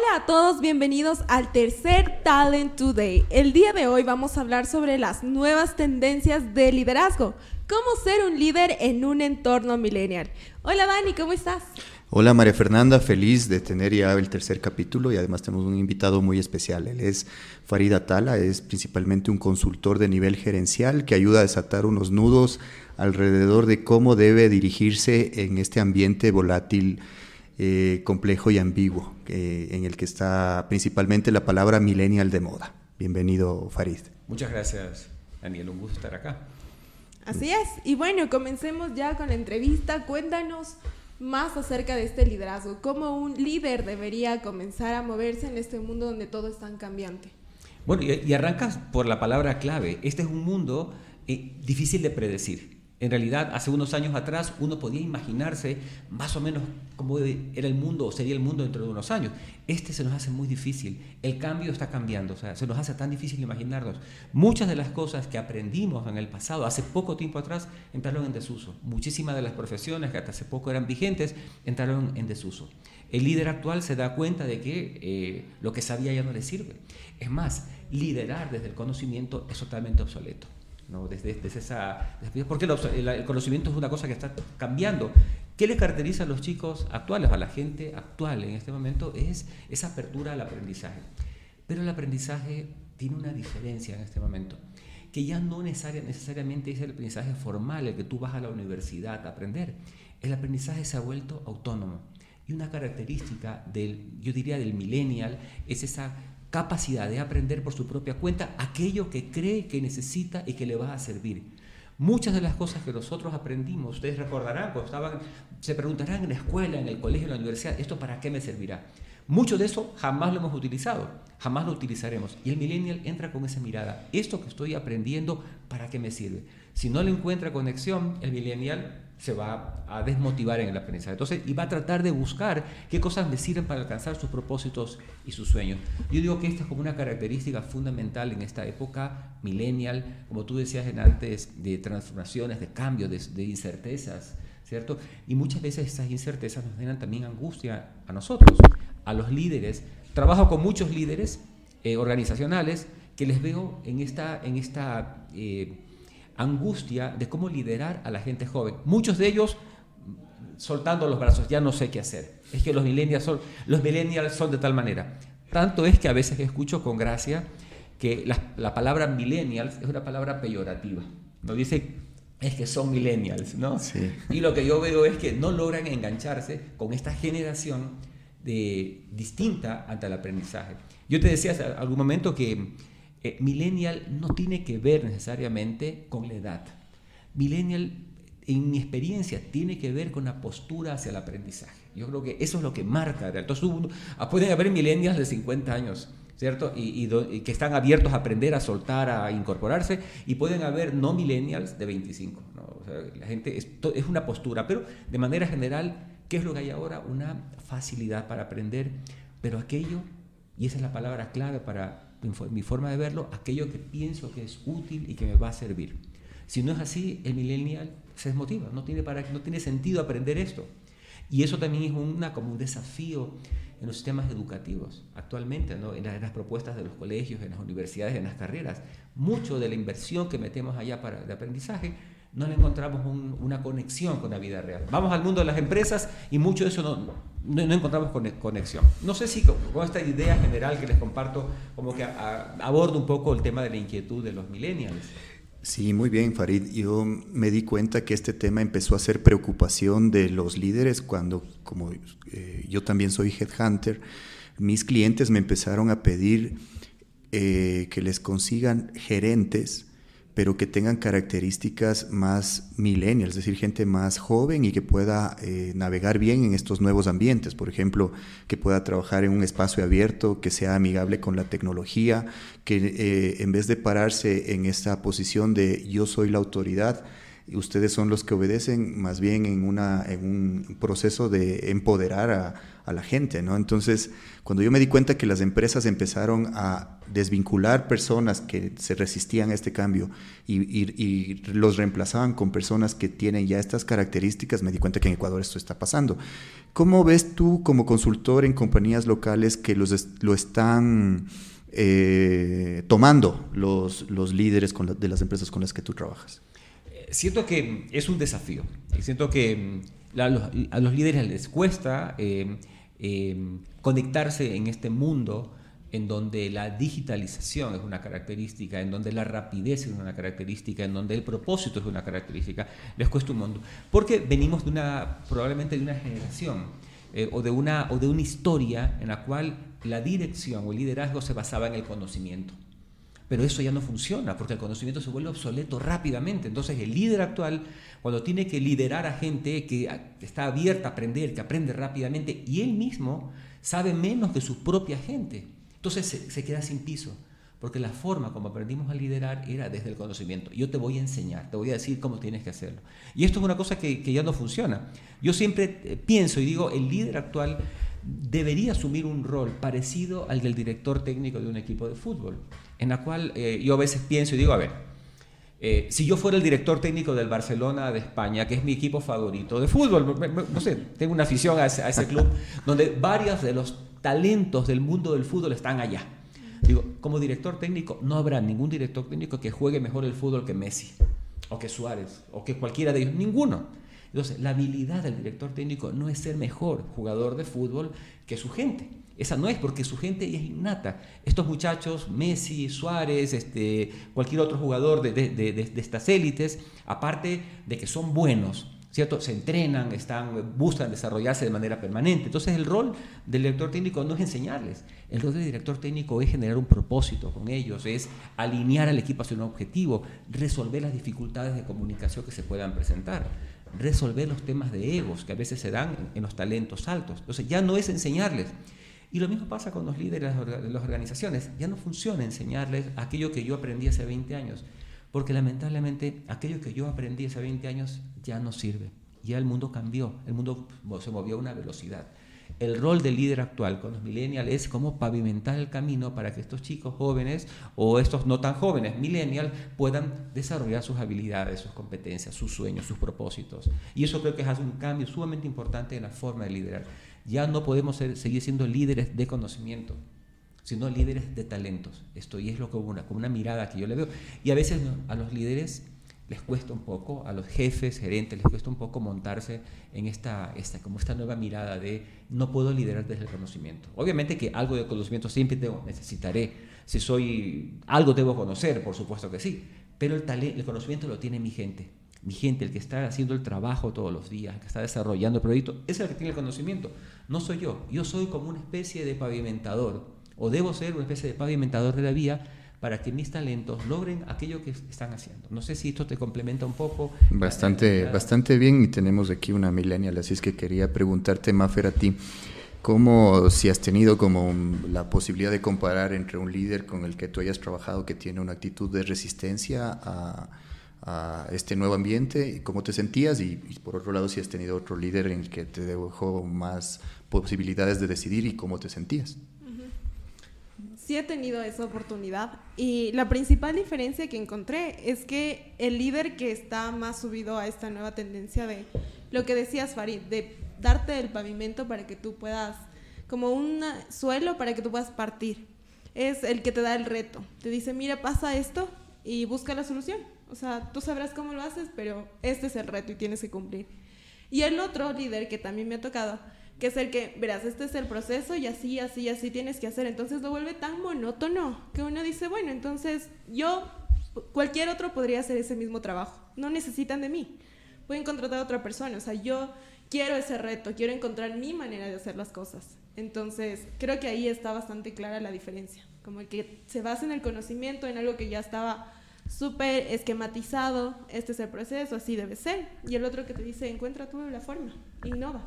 Hola a todos, bienvenidos al tercer Talent Today. El día de hoy vamos a hablar sobre las nuevas tendencias de liderazgo. ¿Cómo ser un líder en un entorno millennial? Hola Dani, ¿cómo estás? Hola María Fernanda, feliz de tener ya el tercer capítulo y además tenemos un invitado muy especial. Él es Farid Atala, es principalmente un consultor de nivel gerencial que ayuda a desatar unos nudos alrededor de cómo debe dirigirse en este ambiente volátil eh, complejo y ambiguo, eh, en el que está principalmente la palabra millennial de moda. Bienvenido, Farid. Muchas gracias, Daniel. Un gusto estar acá. Así es. Y bueno, comencemos ya con la entrevista. Cuéntanos más acerca de este liderazgo. ¿Cómo un líder debería comenzar a moverse en este mundo donde todo es tan cambiante? Bueno, y, arrancas por la palabra clave. Este es un mundo eh, difícil de predecir. En realidad, hace unos años atrás uno podía imaginarse más o menos cómo era el mundo o sería el mundo dentro de unos años. Este se nos hace muy difícil. El cambio está cambiando, o sea, se nos hace tan difícil imaginarnos. Muchas de las cosas que aprendimos en el pasado, hace poco tiempo atrás, entraron en desuso. Muchísimas de las profesiones que hasta hace poco eran vigentes, entraron en desuso. El líder actual se da cuenta de que eh, lo que sabía ya no le sirve. Es más, liderar desde el conocimiento es totalmente obsoleto. ¿No? Desde, desde esa, porque el, conocimiento es una cosa que está cambiando. ¿Qué le caracteriza a los chicos actuales, a la gente actual en este momento? Es esa apertura al aprendizaje. Pero el aprendizaje tiene una diferencia en este momento, que ya no necesariamente es el aprendizaje formal, el que tú vas a la universidad a aprender. El aprendizaje se ha vuelto autónomo. Y una característica del, yo diría, del millennial es esa capacidad de aprender por su propia cuenta aquello que cree que necesita y que le va a servir. Muchas de las cosas que nosotros aprendimos, ustedes recordarán, estaban, se preguntarán en la escuela, en el colegio, en la universidad, ¿esto para qué me servirá? Mucho de eso jamás lo hemos utilizado, jamás lo utilizaremos. Y el millennial entra con esa mirada, esto que estoy aprendiendo, ¿para qué me sirve? Si no le encuentra conexión, el millennial se va a desmotivar en el aprendizaje. Entonces, y va a tratar de buscar qué cosas le sirven para alcanzar sus propósitos y sus sueños. Yo digo que esta es como una característica fundamental en esta época millennial, como tú decías en antes, de transformaciones, de cambios, de, incertezas, ¿cierto? Y muchas veces esas incertezas nos generan también angustia a nosotros, a los líderes. Trabajo con muchos líderes eh, organizacionales que les veo en esta, en esta eh, angustia de cómo liderar a la gente joven. Muchos de ellos soltando los brazos, ya no sé qué hacer. Es que los millennials son, los millennials son de tal manera. Tanto es que a veces escucho con gracia que la, palabra millennials es una palabra peyorativa. No dice es que son millennials, ¿no? Y lo que yo veo es que no logran engancharse con esta generación de, distinta ante el aprendizaje. Yo te decía hace algún momento que eh, millennial no tiene que ver necesariamente con la edad. Millennial, en mi experiencia, tiene que ver con la postura hacia el aprendizaje. Yo creo que eso es lo que marca. Entonces, ah, pueden haber millennials de 50 años, ¿cierto? Y, que están abiertos a aprender, a soltar, a incorporarse, y pueden haber no millennials de 25. la gente es, es una postura, pero de manera general, ¿qué es lo que hay ahora? Una facilidad para aprender, pero aquello, y esa es la palabra clave para mi forma de verlo, aquello que pienso que es útil y que me va a servir. Si no es así, el millennial se desmotiva, no tiene, para, no tiene sentido aprender esto. Y eso también es una, como un desafío en los sistemas educativos actualmente, ¿no? en, las, propuestas de los colegios, en las universidades, en las carreras. Mucho de la inversión que metemos allá para el aprendizaje no le encontramos una conexión con la vida real. Vamos al mundo de las empresas y mucho de eso no, no, encontramos conexión. No sé si con, esta idea general que les comparto, como que abordo un poco el tema de la inquietud de los millennials. Sí, muy bien, Farid. Yo me di cuenta que este tema empezó a ser preocupación de los líderes cuando, como eh, yo también soy headhunter, mis clientes me empezaron a pedir eh, que les consigan gerentes pero que tengan características más millennials, es decir, gente más joven y que pueda eh, navegar bien en estos nuevos ambientes. Por ejemplo, que pueda trabajar en un espacio abierto, que sea amigable con la tecnología, que eh, en vez de pararse en esta posición de yo soy la autoridad, ustedes son los que obedecen más bien en, una, en un proceso de empoderar a, la gente, ¿no? Entonces, cuando yo me di cuenta que las empresas empezaron a desvincular personas que se resistían a este cambio y, los reemplazaban con personas que tienen ya estas características, me di cuenta que en Ecuador esto está pasando. ¿Cómo ves tú como consultor en compañías locales que los, lo están eh, tomando los, los líderes de las empresas con las que tú trabajas? Eh, siento que es un desafío siento que mm, a los, a los líderes les cuesta eh, conectarse en este mundo en donde la digitalización es una característica, en donde la rapidez es una característica, en donde el propósito es una característica, les cuesta un mundo. Porque venimos de una, probablemente de una generación eh, o, de una, o de una historia en la cual la dirección o el liderazgo se basaba en el conocimiento. Pero eso ya no funciona porque el conocimiento se vuelve obsoleto rápidamente. Entonces el líder actual, cuando tiene que liderar a gente que está abierta a aprender, que aprende rápidamente, y él mismo sabe menos que su propia gente, entonces se, queda sin piso, porque la forma como aprendimos a liderar era desde el conocimiento. Yo te voy a enseñar, te voy a decir cómo tienes que hacerlo. Y esto es una cosa que, ya no funciona. Yo siempre eh, pienso y digo, el líder actual debería asumir un rol parecido al del director técnico de un equipo de fútbol, en la cual eh, yo a veces pienso y digo, a ver, eh, si yo fuera el director técnico del Barcelona de España, que es mi equipo favorito de fútbol, no sé, tengo una afición a ese, a ese club, donde varios de los talentos del mundo del fútbol están allá. Digo, como director técnico, no habrá ningún director técnico que juegue mejor el fútbol que Messi, o que Suárez, o que cualquiera de ellos, ninguno. Entonces, la habilidad del director técnico no es ser mejor jugador de fútbol que su gente. Esa no es porque su gente es innata. Estos muchachos, Messi, Suárez, este, cualquier otro jugador de, de estas élites, aparte de que son buenos, ¿cierto? Se entrenan, están, buscan desarrollarse de manera permanente. Entonces el rol del director técnico no es enseñarles, el rol del director técnico es generar un propósito con ellos, es alinear al equipo hacia un objetivo, resolver las dificultades de comunicación que se puedan presentar, resolver los temas de egos que a veces se dan en los talentos altos. Entonces ya no es enseñarles. Y lo mismo pasa con los líderes de las organizaciones. Ya no funciona enseñarles aquello que yo aprendí hace 20 años porque lamentablemente aquello que yo aprendí hace 20 años ya no sirve. Ya el mundo cambió, el mundo se movió a una velocidad. El rol del líder actual con los millennials es como pavimentar el camino para que estos chicos jóvenes o estos no tan jóvenes millennials puedan desarrollar sus habilidades, sus competencias, sus sueños, sus propósitos. Y eso creo que es un cambio sumamente importante en la forma de liderar. Ya no podemos seguir siendo líderes de conocimiento, sino líderes de talentos. Esto y es lo que una, con una mirada que yo le veo. Y a veces a los líderes les cuesta un poco, a los jefes, gerentes, les cuesta un poco montarse en esta, esta, como esta nueva mirada de no puedo liderar desde el conocimiento. Obviamente que algo de conocimiento siempre tengo, necesitaré. Si soy, algo debo conocer, por supuesto que sí, pero el, el conocimiento lo tiene mi gente. Mi gente, el que está haciendo el trabajo todos los días, el que está desarrollando el proyecto, es el que tiene el conocimiento. No soy yo. Yo soy como una especie de pavimentador o debo ser una especie de pavimentador de la vía para que mis talentos logren aquello que están haciendo. No sé si esto te complementa un poco. Bastante, bastante bien y tenemos aquí una millennial, así es que quería preguntarte, Mafer, a ti, ¿cómo si has tenido como la posibilidad de comparar entre un líder con el que tú hayas trabajado que tiene una actitud de resistencia a, este nuevo ambiente, y cómo te sentías y, y, por otro lado si has tenido otro líder en el que te dejó más posibilidades de decidir y cómo te sentías? Sí he tenido esa oportunidad y la principal diferencia que encontré es que el líder que está más subido a esta nueva tendencia de lo que decías Farid, de darte el pavimento para que tú puedas, como un suelo para que tú puedas partir, es el que te da el reto. Te dice, mira, pasa esto y busca la solución. O sea, tú sabrás cómo lo haces, pero este es el reto y tienes que cumplir. Y el otro líder que también me ha tocado que es el que, verás, este es el proceso y así, así, así tienes que hacer. Entonces lo vuelve tan monótono que uno dice, bueno, entonces yo, cualquier otro podría hacer ese mismo trabajo. No necesitan de mí. Pueden contratar a otra persona. O sea, yo quiero ese reto, quiero encontrar mi manera de hacer las cosas. Entonces, creo que ahí está bastante clara la diferencia. Como que se basa en el conocimiento, en algo que ya estaba súper esquematizado, este es el proceso, así debe ser. Y el otro que te dice, encuentra tú la forma, innova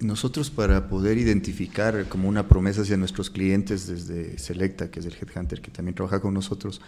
nosotros para poder identificar como una promesa hacia nuestros clientes desde Selecta, que es el Headhunter que también trabaja con nosotros,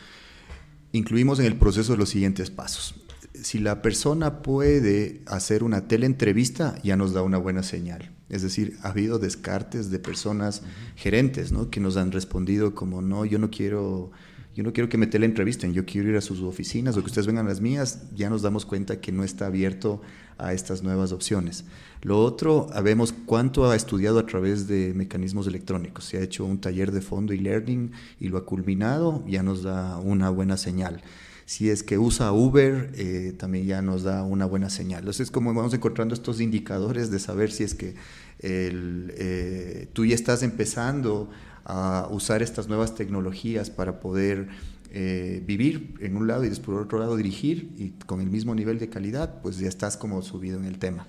incluimos en el proceso los siguientes pasos. si la persona puede hacer una teleentrevista, ya nos da una buena señal. Es decir, ha habido descartes de personas gerentes, ¿no? Que nos han respondido como, no, yo no quiero yo no quiero que me teleentrevisten, yo quiero ir a sus oficinas o que ustedes vengan a las mías, ya nos damos cuenta que no está abierto a estas nuevas opciones. Lo otro, vemos cuánto ha estudiado a través de mecanismos electrónicos. Se ha hecho un taller de fondo y learning y lo ha culminado, ya nos da una buena señal. Si es que usa Uber, eh, también ya nos da una buena señal. Entonces, como vamos encontrando estos indicadores de saber si es que eh, tú ya estás empezando a usar estas nuevas tecnologías para poder eh, vivir en un lado y después por otro lado dirigir y con el mismo nivel de calidad, pues ya estás como subido en el tema.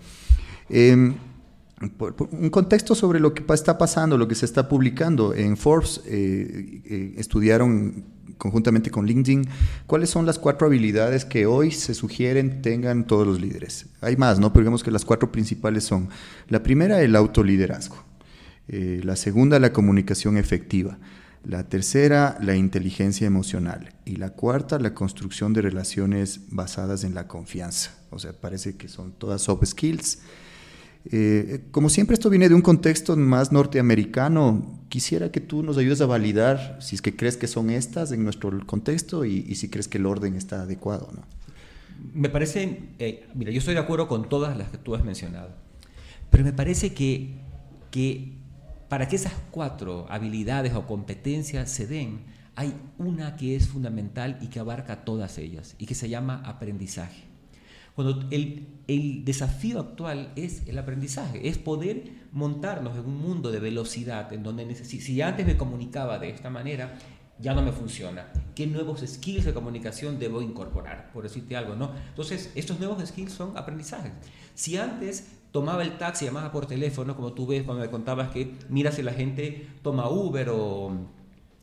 Em, un contexto sobre lo que está pasando, lo que se está publicando. En Forbes estudiaron conjuntamente con LinkedIn, cuáles son las cuatro habilidades que hoy se sugieren tengan todos los líderes. Hay más, ¿no? Pero digamos que las cuatro principales son, la primera, el autoliderazgo, eh, la segunda, la comunicación efectiva, la tercera, la inteligencia emocional y la cuarta, la construcción de relaciones basadas en la confianza. O sea, parece que son todas soft skills eh, como siempre esto viene de un contexto más norteamericano, quisiera que tú nos ayudes a validar si es que crees que son estas en nuestro contexto y, si crees que el orden está adecuado. ¿no? Me parece, eh, mira, yo estoy de acuerdo con todas las que tú has mencionado, pero me parece que, que para que esas cuatro habilidades o competencias se den, hay una que es fundamental y que abarca todas ellas y que se llama aprendizaje. Cuando el, desafío actual es el aprendizaje, es poder montarnos en un mundo de velocidad, en donde si antes me comunicaba de esta manera, ya no me funciona. ¿Qué nuevos skills de comunicación debo incorporar? Por decirte algo, ¿no? Entonces, estos nuevos skills son aprendizajes. Si antes tomaba el taxi, llamaba por teléfono, como tú ves cuando me contabas que mira si la gente toma Uber o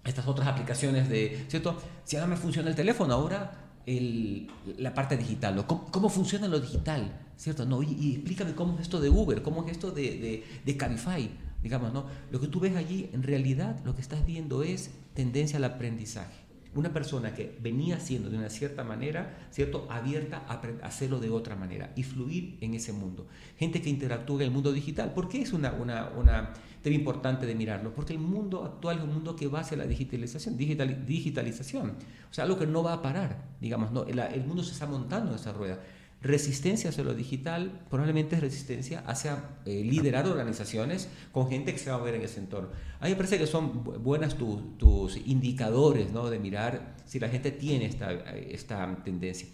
estas otras aplicaciones de, ¿cierto? Si ahora me funciona el teléfono, ahora la parte digital, ¿Cómo, funciona lo digital, ¿cierto? No, y, explícame cómo es esto de Uber, cómo es esto de, de, de Cabify, digamos, ¿no? Lo que tú ves allí, en realidad, lo que estás viendo es tendencia al aprendizaje. Una persona que venía haciendo de una cierta manera, ¿cierto? Abierta a hacerlo de otra manera y fluir en ese mundo. Gente que interactúa en el mundo digital. ¿Por qué es una, una, una tema importante de mirarlo? Porque el mundo actual es un mundo que va hacia la digitalización, digital, digitalización. O sea, algo que no va a parar, digamos, ¿no? El, el mundo se está montando en esa rueda. Resistencia hacia lo digital probablemente es resistencia hacia eh, liderar organizaciones con gente que se va a ver en ese entorno. A mí me parece que son buenas tus indicadores ¿no? de mirar si la gente tiene esta, esta tendencia.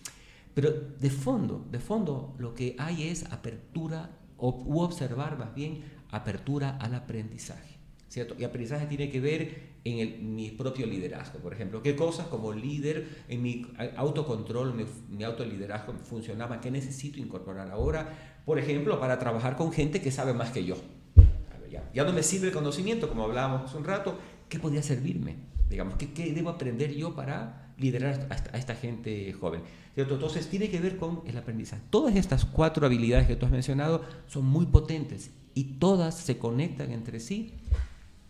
Pero de fondo, de fondo lo que hay es apertura u observar más bien apertura al aprendizaje. ¿cierto? Y aprendizaje tiene que ver en mi propio liderazgo, por ejemplo. ¿Qué cosas como líder en mi autocontrol, mi, mi autoliderazgo funcionaba? ¿Qué necesito incorporar ahora? Por ejemplo, para trabajar con gente que sabe más que yo. Ya, no me sirve el conocimiento, como hablábamos hace un rato. ¿Qué podría servirme? Digamos, ¿qué, qué debo aprender yo para liderar a esta, gente joven? ¿Cierto? Entonces, tiene que ver con el aprendizaje. Todas estas cuatro habilidades que tú has mencionado son muy potentes y todas se conectan entre sí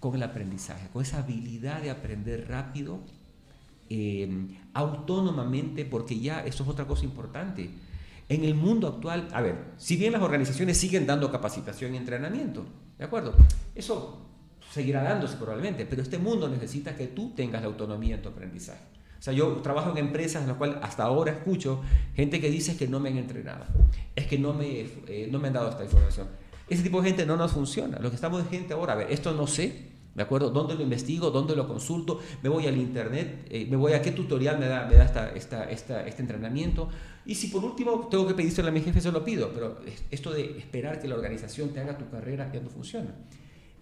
con el aprendizaje, con esa habilidad de aprender rápido, eh, autónomamente, porque ya eso es otra cosa importante. En el mundo actual, a ver, si bien las organizaciones siguen dando capacitación y entrenamiento, ¿de acuerdo? Eso seguirá dándose probablemente, pero este mundo necesita que tú tengas la autonomía en tu aprendizaje. O sea, yo trabajo en empresas en las cuales hasta ahora escucho gente que dice que no me han entrenado, es que no me, eh, no me han dado esta información. Ese tipo de gente no nos funciona. Lo que estamos de gente ahora, a ver, esto no sé, ¿De acuerdo? ¿Dónde lo investigo? ¿Dónde lo consulto? Me voy al internet, eh, me voy a qué tutorial me da, me da esta, esta, esta, este entrenamiento. Y si por último tengo que pedírselo a mi jefe, se lo pido. Pero esto de esperar que la organización te haga tu carrera ya no funciona.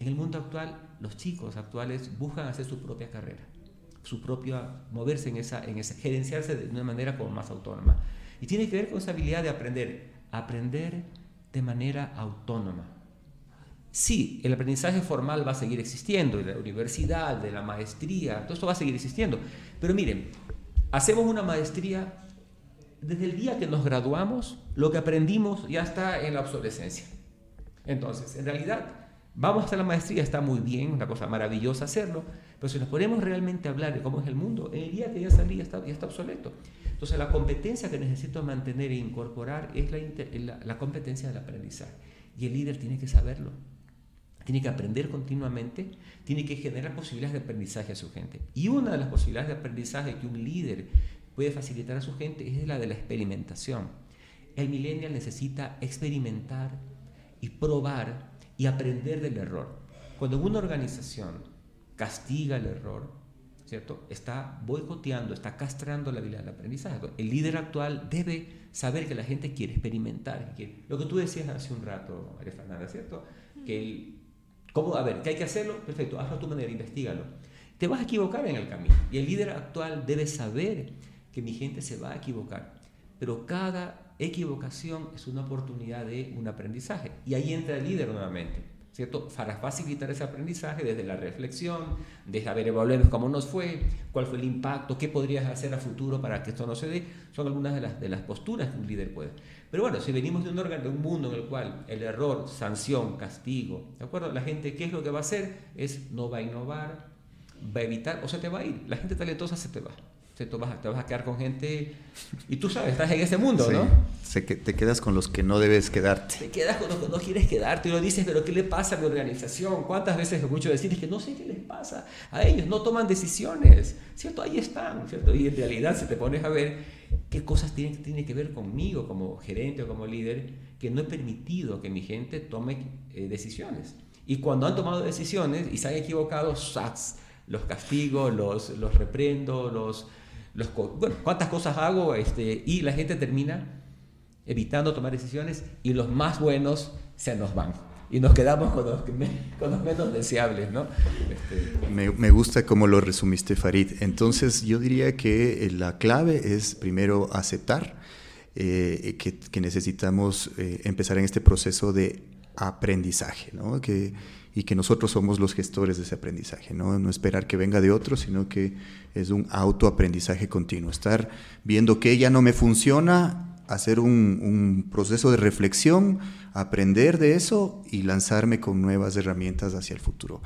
En el mundo actual, los chicos actuales buscan hacer su propia carrera, su propia, moverse en esa, en esa, gerenciarse de una manera como más autónoma. Y tiene que ver con esa habilidad de aprender, aprender de manera autónoma Sí, el aprendizaje formal va a seguir existiendo, de la universidad, de la maestría, todo esto va a seguir existiendo. Pero miren, hacemos una maestría, desde el día que nos graduamos, lo que aprendimos ya está en la obsolescencia. Entonces, en realidad, Vamos hasta la maestría, está muy bien, una cosa maravillosa hacerlo, pero si nos ponemos realmente a hablar de cómo es el mundo, el día que ya salí ya está, obsoleto. Entonces la competencia que necesito mantener e incorporar es la, competencia del aprendizaje. Y el líder tiene que saberlo. Tiene que aprender continuamente, tiene que generar posibilidades de aprendizaje a su gente. Y una de las posibilidades de aprendizaje que un líder puede facilitar a su gente es la de la experimentación. El millennial necesita experimentar y probar y aprender del error. Cuando una organización castiga el error, ¿cierto? Está boicoteando, está castrando la vida del aprendizaje. El líder actual debe saber que la gente quiere experimentar. Que, lo que tú decías hace un rato, María Fernanda, ¿cierto? Que el, ¿cómo? A ver, ¿qué hay que hacerlo? Perfecto, hazlo a tu manera, investigalo. Te vas a equivocar en el camino. Y el líder actual debe saber que mi gente se va a equivocar. Pero cada equivocación es una oportunidad de un aprendizaje. Y ahí entra el líder nuevamente, ¿cierto? Para facilitar ese aprendizaje desde la reflexión, desde a ver, evaluemos cómo nos fue, cuál fue el impacto, qué podrías hacer a futuro para que esto no se dé. Son algunas de las, de las posturas que un líder puede. Pero bueno, si venimos de un, órgano, de un mundo en el cual el error, sanción, castigo, ¿de acuerdo? La gente, ¿qué es lo que va a hacer? Es no va a innovar, va a evitar o se te va a ir. La gente talentosa se te va te vas, te vas a quedar con gente y tú sabes, estás en ese mundo, ¿no? Sé que te quedas con los que no debes quedarte. Te quedas con los que no quieres quedarte y lo dices, pero ¿qué le pasa a mi organización? ¿Cuántas veces escucho decir que no sé qué les pasa a ellos? No toman decisiones, ¿cierto? Ahí están, ¿cierto? Y en realidad si te pones a ver qué cosas tienen, tienen que ver conmigo como gerente o como líder, que no he permitido que mi gente tome eh, decisiones. Y cuando han tomado decisiones y se han equivocado, ¡sacs! los castigo, los, los reprendo, los bueno, cuántas cosas hago este, y la gente termina evitando tomar decisiones y los más buenos se nos van y nos quedamos con los, con los menos deseables, ¿no? Este, me, me, gusta cómo lo resumiste, Farid. Entonces, yo diría que la clave es primero aceptar eh, que, que, necesitamos eh, empezar en este proceso de aprendizaje, ¿no? Que, y que nosotros somos los gestores de ese aprendizaje, ¿no? no esperar que venga de otro, sino que es un autoaprendizaje continuo, estar viendo que ya no me funciona, hacer un, proceso de reflexión, aprender de eso y lanzarme con nuevas herramientas hacia el futuro.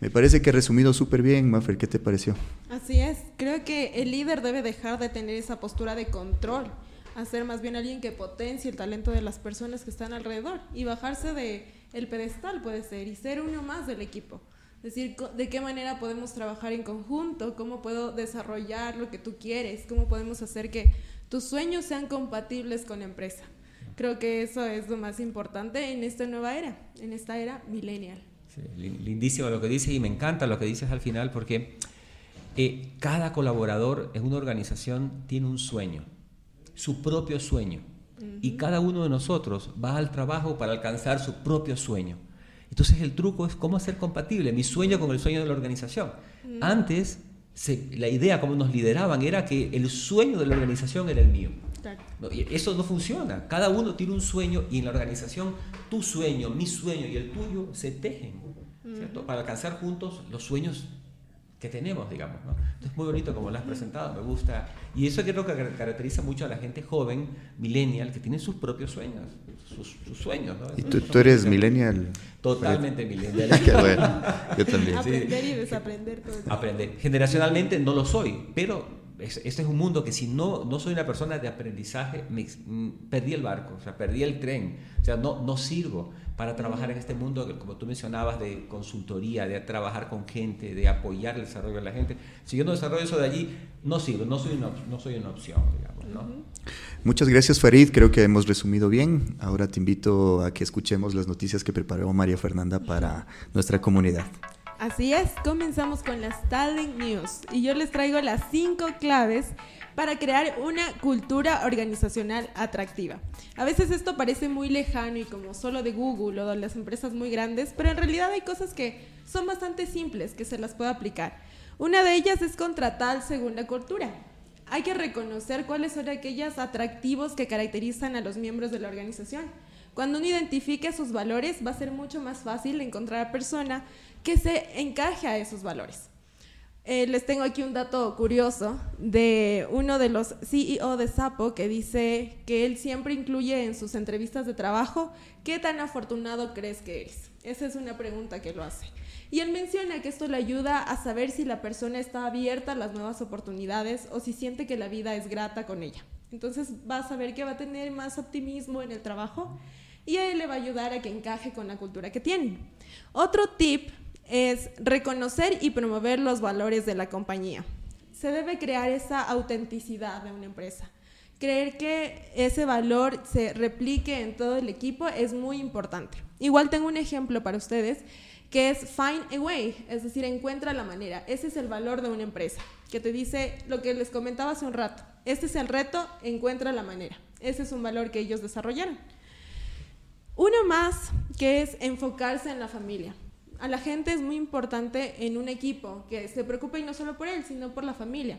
Me parece que resumido súper bien, Maffer, ¿qué te pareció? Así es, creo que el líder debe dejar de tener esa postura de control, a ser más bien alguien que potencie el talento de las personas que están alrededor y bajarse de el pedestal puede ser y ser uno más del equipo. Es decir, de qué manera podemos trabajar en conjunto, cómo puedo desarrollar lo que tú quieres, cómo podemos hacer que tus sueños sean compatibles con la empresa. Creo que eso es lo más importante en esta nueva era, en esta era millennial. lindísimo lo que dices y me encanta lo que dices al final porque eh, cada colaborador en una organización tiene un sueño, su propio sueño y cada uno de nosotros va al trabajo para alcanzar su propio sueño. Entonces el truco es cómo hacer compatible mi sueño con el sueño de la organización. Antes, la idea como nos lideraban era que el sueño de la organización era el mío. eso no funciona. Cada uno tiene un sueño y en la organización tu sueño, mi sueño y el tuyo se tejen para alcanzar juntos los sueños que tenemos, digamos. ¿no? Entonces, muy bonito como lo has presentado, me gusta. Y eso creo que caracteriza mucho a la gente joven, millennial, que tiene sus propios sueños, sus, sueños. ¿no? ¿Y tú, eres millennial? Totalmente millennial. bueno, yo también. Aprender y desaprender todo. Aprender. Generacionalmente no lo soy, pero este es un mundo que si no, no soy una persona de aprendizaje, me, mm, perdí el barco, o sea, perdí el tren, o sea, no, no sirvo para trabajar en este mundo, que, como tú mencionabas, de consultoría, de trabajar con gente, de apoyar el desarrollo de la gente. Si yo no desarrollo eso de allí, no sirvo, no soy una, no soy una opción, digamos. ¿no? Muchas gracias, Farid. Creo que hemos resumido bien. Ahora te invito a que escuchemos las noticias que preparó María Fernanda para nuestra comunidad. Así es, comenzamos con las Talent News y yo les traigo las cinco claves para crear una cultura organizacional atractiva. A veces esto parece muy lejano y como solo de Google o de las empresas muy grandes, pero en realidad hay cosas que son bastante simples que se las puede aplicar. Una de ellas es contratar según la cultura. Hay que reconocer cuáles son aquellos atractivos que caracterizan a los miembros de la organización. Cuando uno identifique sus valores, va a ser mucho más fácil encontrar a persona que se encaje a esos valores. Eh, les tengo aquí un dato curioso de uno de los CEO de Sapo que dice que él siempre incluye en sus entrevistas de trabajo qué tan afortunado crees que eres. Esa es una pregunta que lo hace. Y él menciona que esto le ayuda a saber si la persona está abierta a las nuevas oportunidades o si siente que la vida es grata con ella. Entonces va a saber que va a tener más optimismo en el trabajo y él le va a ayudar a que encaje con la cultura que tiene. Otro tip es reconocer y promover los valores de la compañía. Se debe crear esa autenticidad de una empresa. Creer que ese valor se replique en todo el equipo es muy importante. Igual tengo un ejemplo para ustedes que es find a way, es decir, encuentra la manera. Ese es el valor de una empresa, que te dice lo que les comentaba hace un rato. Este es el reto, encuentra la manera. Ese es un valor que ellos desarrollaron. Uno más, que es enfocarse en la familia a la gente es muy importante en un equipo que se preocupe y no solo por él, sino por la familia.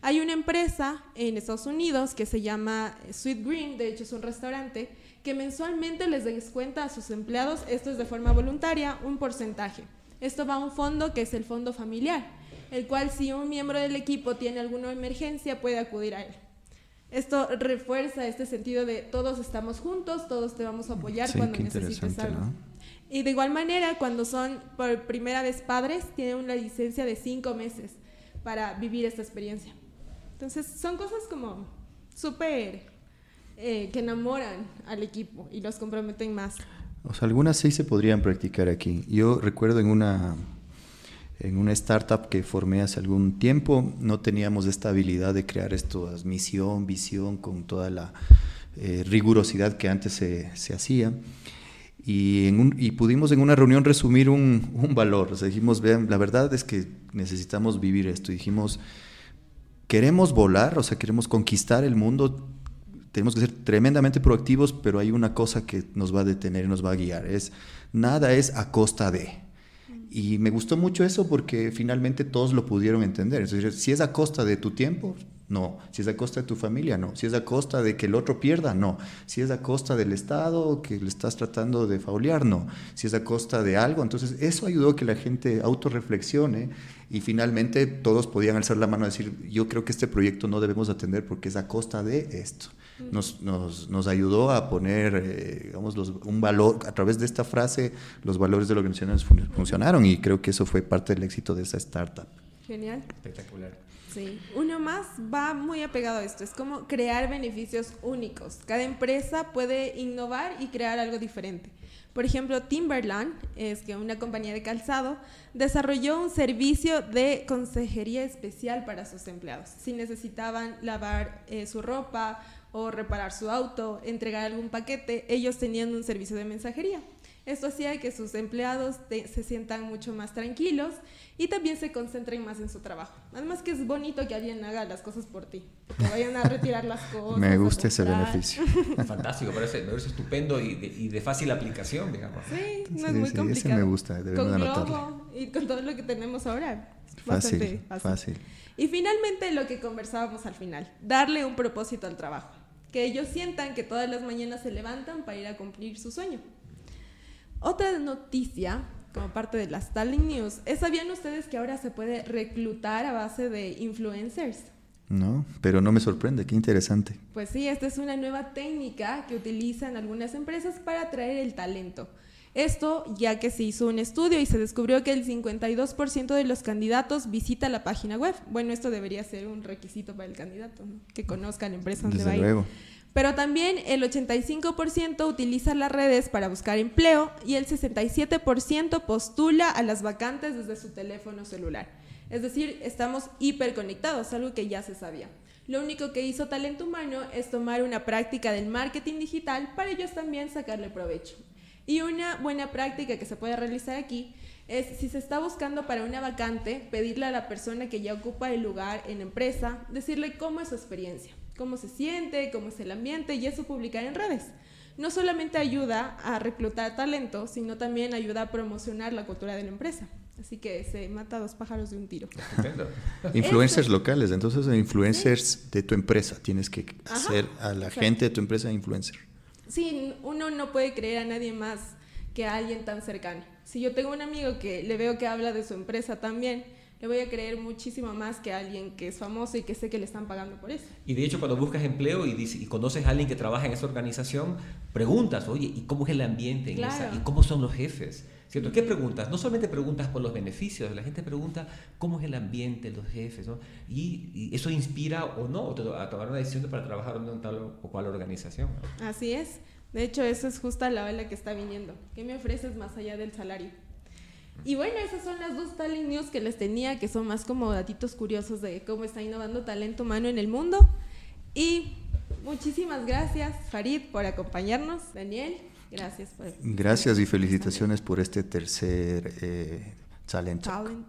Hay una empresa en Estados Unidos que se llama Sweet Green, de hecho es un restaurante, que mensualmente les descuenta a sus empleados, esto es de forma voluntaria, un porcentaje. Esto va a un fondo que es el fondo familiar, el cual si un miembro del equipo tiene alguna emergencia puede acudir a él. Esto refuerza este sentido de todos estamos juntos, todos te vamos a apoyar cuando necesites algo. Y de igual manera, cuando son por primera vez padres, tienen una licencia de cinco meses para vivir esta experiencia. Entonces, son cosas como súper eh, que enamoran al equipo y los comprometen más. O sea, algunas sí se podrían practicar aquí. Yo recuerdo en una, en una startup que formé hace algún tiempo, no teníamos esta habilidad de crear esto, misión, visión, con toda la eh, rigurosidad que antes se, se hacía. Y, en y, pudimos en una reunión resumir un, un, valor. O sea, dijimos, vean, la verdad es que necesitamos vivir esto. dijimos, queremos volar, o sea, queremos conquistar el mundo. Tenemos que ser tremendamente proactivos, pero hay una cosa que nos va a detener y nos va a guiar. Es, nada es a costa de. Y me gustó mucho eso porque finalmente todos lo pudieron entender. Entonces, si es a costa de tu tiempo, no. Si es a costa de tu familia, no. Si es a costa de que el otro pierda, no. Si es a costa del Estado que le estás tratando de faulear, no. Si es a costa de algo, entonces eso ayudó a que la gente autorreflexione y finalmente todos podían alzar la mano y decir, yo creo que este proyecto no debemos atender porque es a costa de esto. Nos, nos, nos ayudó a poner, eh, digamos, un valor, a través de esta frase, los valores de la organización funcionaron y creo que eso fue parte del éxito de esa startup. Genial. Espectacular. Sí, uno más va muy apegado a esto, es como crear beneficios únicos. Cada empresa puede innovar y crear algo diferente. Por ejemplo, Timberland, es que una compañía de calzado, desarrolló un servicio de consejería especial para sus empleados. Si necesitaban lavar eh, su ropa o reparar su auto, entregar algún paquete, ellos tenían un servicio de mensajería. Esto hacía que sus empleados se sientan mucho más tranquilos y también se concentren más en su trabajo. Además que es bonito que alguien haga las cosas por ti, que vayan a retirar las cosas. Me gusta ese beneficio. Fantástico, parece, parece estupendo y de, fácil aplicación, digamos. Sí, no es muy sí, complicado. Ese me gusta, con Globo y con todo lo que tenemos ahora. Fácil, fácil, fácil. Y finalmente lo que conversábamos al final, darle un propósito al trabajo. Que ellos sientan que todas las mañanas se levantan para ir a cumplir su sueño. Otra noticia, como parte de las Stalin News, es, ¿sabían ustedes que ahora se puede reclutar a base de influencers? No, pero no me sorprende, qué interesante. Pues sí, esta es una nueva técnica que utilizan algunas empresas para atraer el talento. Esto ya que se hizo un estudio y se descubrió que el 52% de los candidatos visita la página web. Bueno, esto debería ser un requisito para el candidato, que conozca la empresa donde Desde va luego. Pero también el 85% utiliza las redes para buscar empleo y el 67% postula a las vacantes desde su teléfono celular. Es decir, estamos hiperconectados, algo que ya se sabía. Lo único que hizo Talento Humano es tomar una práctica del marketing digital para ellos también sacarle provecho. Y una buena práctica que se puede realizar aquí es si se está buscando para una vacante, pedirle a la persona que ya ocupa el lugar en empresa, decirle cómo es su experiencia cómo se siente, cómo es el ambiente y eso publicar en redes. No solamente ayuda a reclutar talento, sino también ayuda a promocionar la cultura de la empresa. Así que se mata dos pájaros de un tiro. influencers locales, entonces influencers de tu empresa. Tienes que hacer a la gente de tu empresa influencer. Sí, uno no puede creer a nadie más que a alguien tan cercano. Si yo tengo un amigo que le veo que habla de su empresa también, le voy a creer muchísimo más que a alguien que es famoso y que sé que le están pagando por eso. Y de hecho, cuando buscas empleo y, y conoces a alguien que trabaja en esa organización, preguntas, oye, ¿y cómo es el ambiente en esa? ¿Y cómo son los jefes? ¿Cierto? ¿Qué preguntas? No solamente preguntas por los beneficios, la gente pregunta cómo es el ambiente, los jefes, ¿no? y, eso inspira o no a tomar una decisión para trabajar en tal o cual organización. Así es. De hecho, eso es justo la ola que está viniendo. ¿Qué me ofreces más allá del salario? Y bueno, esas son las dos talent news que les tenía, que son más como datitos curiosos de cómo está innovando talento humano en el mundo. Y muchísimas gracias, Farid, por acompañarnos. Daniel, gracias por. Gracias y felicitaciones por este tercer eh, talent. Talent,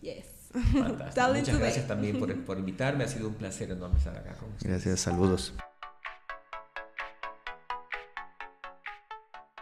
yes. Fantástico. Muchas gracias también por, por, invitarme. Ha sido un placer enorme estar acá con ustedes. Gracias, saludos.